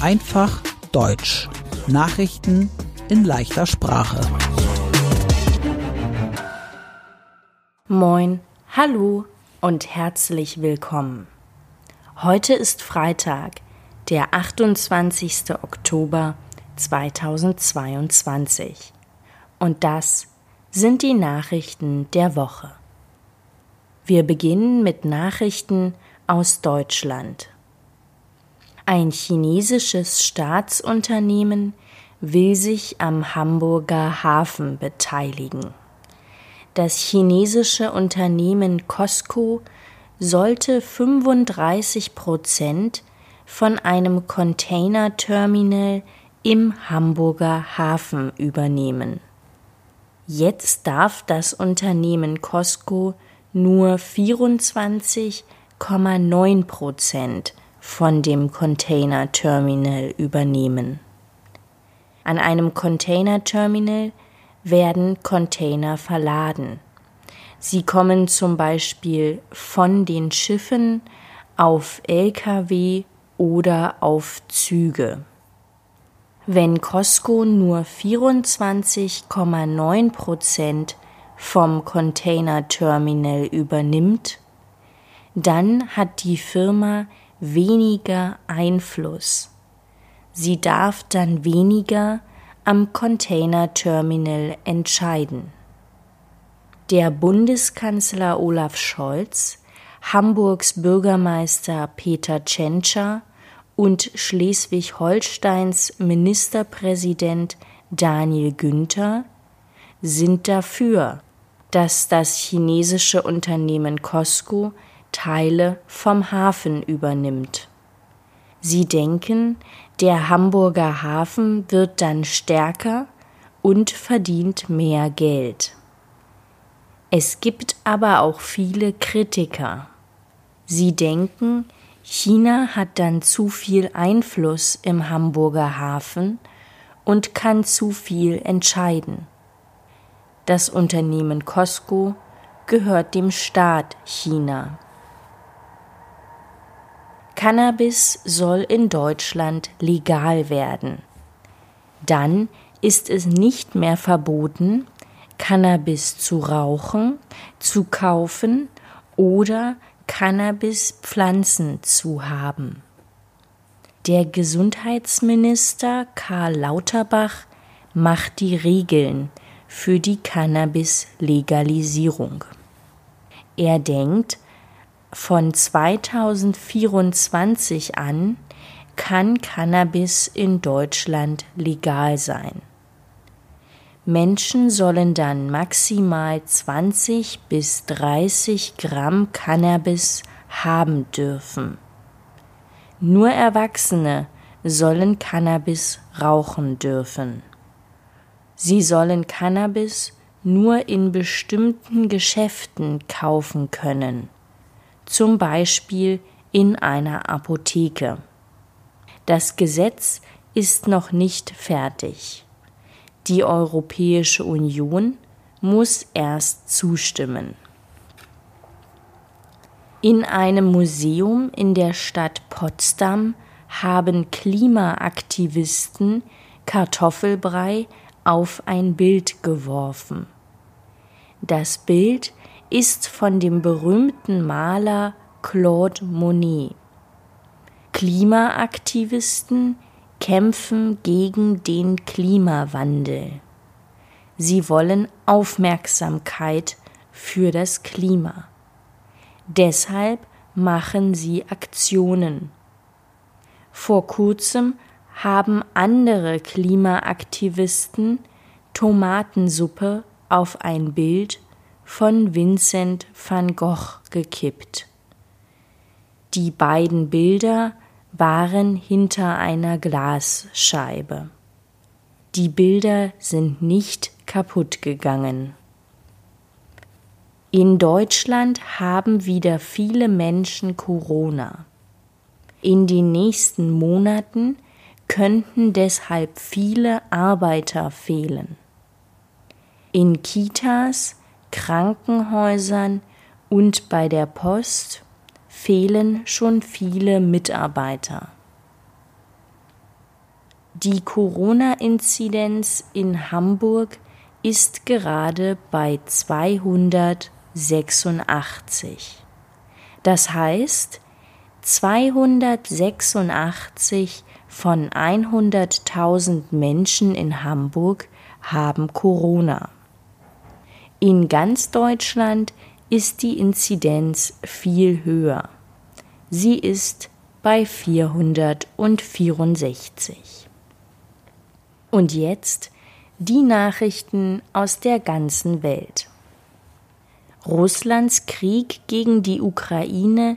Einfach Deutsch. Nachrichten in leichter Sprache. Moin, hallo und herzlich willkommen. Heute ist Freitag, der 28. Oktober 2022. Und das sind die Nachrichten der Woche. Wir beginnen mit Nachrichten aus Deutschland. Ein chinesisches Staatsunternehmen will sich am Hamburger Hafen beteiligen. Das chinesische Unternehmen Costco sollte 35 Prozent von einem Containerterminal im Hamburger Hafen übernehmen. Jetzt darf das Unternehmen Costco nur 24,9 Prozent von dem Containerterminal übernehmen. An einem Containerterminal werden Container verladen. Sie kommen zum Beispiel von den Schiffen auf Lkw oder auf Züge. Wenn Costco nur 24,9 Prozent vom Containerterminal übernimmt, dann hat die Firma weniger Einfluss. Sie darf dann weniger am Containerterminal entscheiden. Der Bundeskanzler Olaf Scholz, Hamburgs Bürgermeister Peter Tschentscher und Schleswig-Holsteins Ministerpräsident Daniel Günther sind dafür, dass das chinesische Unternehmen Costco Teile vom Hafen übernimmt. Sie denken, der Hamburger Hafen wird dann stärker und verdient mehr Geld. Es gibt aber auch viele Kritiker. Sie denken, China hat dann zu viel Einfluss im Hamburger Hafen und kann zu viel entscheiden. Das Unternehmen Costco gehört dem Staat China. Cannabis soll in Deutschland legal werden. Dann ist es nicht mehr verboten, Cannabis zu rauchen, zu kaufen oder Cannabispflanzen zu haben. Der Gesundheitsminister Karl Lauterbach macht die Regeln für die Cannabis-Legalisierung. Er denkt, von 2024 an kann Cannabis in Deutschland legal sein. Menschen sollen dann maximal 20 bis 30 Gramm Cannabis haben dürfen. Nur Erwachsene sollen Cannabis rauchen dürfen. Sie sollen Cannabis nur in bestimmten Geschäften kaufen können zum Beispiel in einer Apotheke. Das Gesetz ist noch nicht fertig. Die Europäische Union muss erst zustimmen. In einem Museum in der Stadt Potsdam haben Klimaaktivisten Kartoffelbrei auf ein Bild geworfen. Das Bild ist von dem berühmten Maler Claude Monet. Klimaaktivisten kämpfen gegen den Klimawandel. Sie wollen Aufmerksamkeit für das Klima. Deshalb machen sie Aktionen. Vor kurzem haben andere Klimaaktivisten Tomatensuppe auf ein Bild von Vincent van Gogh gekippt. Die beiden Bilder waren hinter einer Glasscheibe. Die Bilder sind nicht kaputt gegangen. In Deutschland haben wieder viele Menschen Corona. In den nächsten Monaten könnten deshalb viele Arbeiter fehlen. In Kitas Krankenhäusern und bei der Post fehlen schon viele Mitarbeiter. Die Corona-Inzidenz in Hamburg ist gerade bei 286. Das heißt, 286 von 100.000 Menschen in Hamburg haben Corona. In ganz Deutschland ist die Inzidenz viel höher. Sie ist bei 464. Und jetzt die Nachrichten aus der ganzen Welt. Russlands Krieg gegen die Ukraine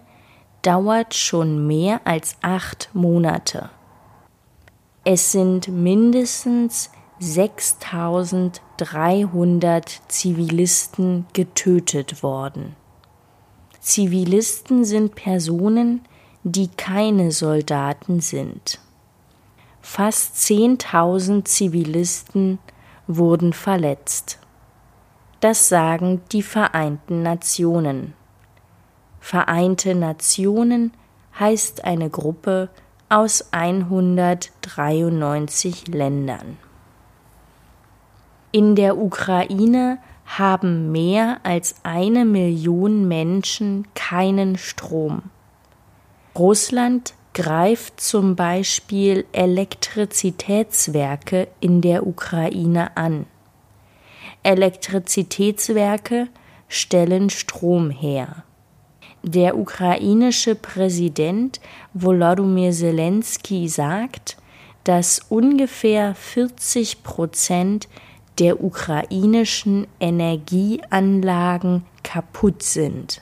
dauert schon mehr als acht Monate. Es sind mindestens 6300 Zivilisten getötet worden. Zivilisten sind Personen, die keine Soldaten sind. Fast 10.000 Zivilisten wurden verletzt. Das sagen die Vereinten Nationen. Vereinte Nationen heißt eine Gruppe aus 193 Ländern. In der Ukraine haben mehr als eine Million Menschen keinen Strom. Russland greift zum Beispiel Elektrizitätswerke in der Ukraine an. Elektrizitätswerke stellen Strom her. Der ukrainische Präsident Volodymyr Zelensky sagt, dass ungefähr 40 Prozent der ukrainischen Energieanlagen kaputt sind.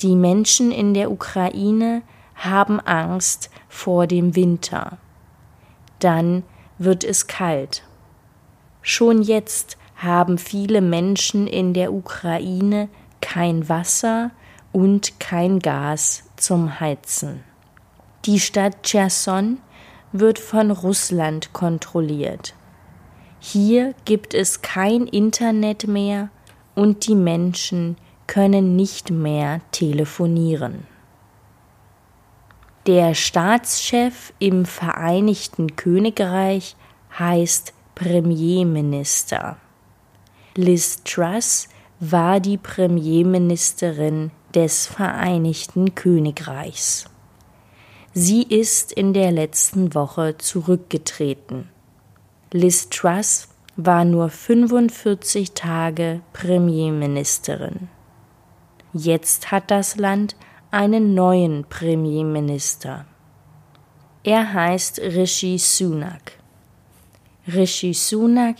Die Menschen in der Ukraine haben Angst vor dem Winter. Dann wird es kalt. Schon jetzt haben viele Menschen in der Ukraine kein Wasser und kein Gas zum Heizen. Die Stadt Cherson wird von Russland kontrolliert. Hier gibt es kein Internet mehr und die Menschen können nicht mehr telefonieren. Der Staatschef im Vereinigten Königreich heißt Premierminister. Liz Truss war die Premierministerin des Vereinigten Königreichs. Sie ist in der letzten Woche zurückgetreten. Liz Truss war nur 45 Tage Premierministerin. Jetzt hat das Land einen neuen Premierminister. Er heißt Rishi Sunak. Rishi Sunak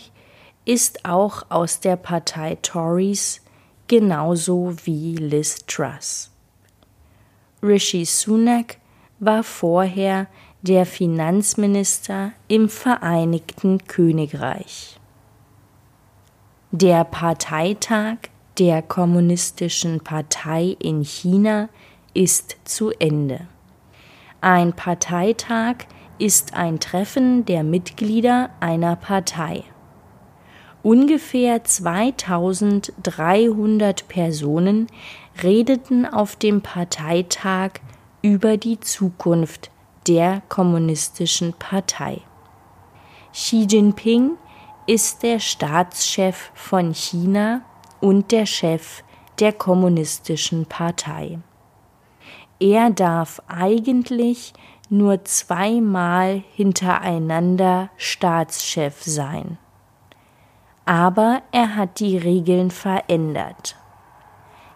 ist auch aus der Partei Tories genauso wie Liz Truss. Rishi Sunak war vorher der Finanzminister im Vereinigten Königreich. Der Parteitag der Kommunistischen Partei in China ist zu Ende. Ein Parteitag ist ein Treffen der Mitglieder einer Partei. Ungefähr 2300 Personen redeten auf dem Parteitag über die Zukunft der Kommunistischen Partei. Xi Jinping ist der Staatschef von China und der Chef der Kommunistischen Partei. Er darf eigentlich nur zweimal hintereinander Staatschef sein aber er hat die Regeln verändert.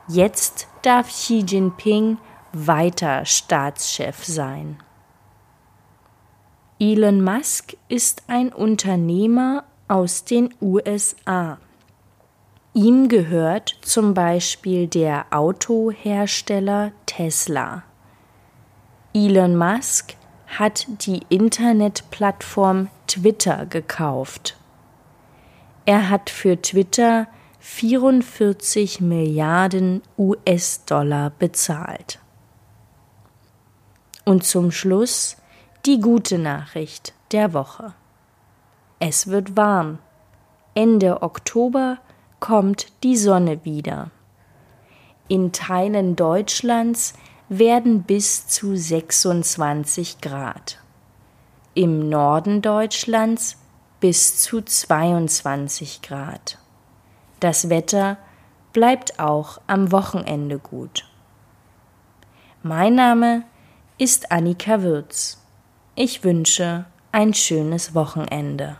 Jetzt darf Xi Jinping weiter Staatschef sein. Elon Musk ist ein Unternehmer aus den USA. Ihm gehört zum Beispiel der Autohersteller Tesla. Elon Musk hat die Internetplattform Twitter gekauft. Er hat für Twitter 44 Milliarden US-Dollar bezahlt. Und zum Schluss die gute Nachricht der Woche. Es wird warm. Ende Oktober kommt die Sonne wieder. In Teilen Deutschlands werden bis zu 26 Grad. im Norden Deutschlands bis zu 22 Grad. Das Wetter bleibt auch am Wochenende gut. Mein Name ist Annika Würz. Ich wünsche ein schönes Wochenende.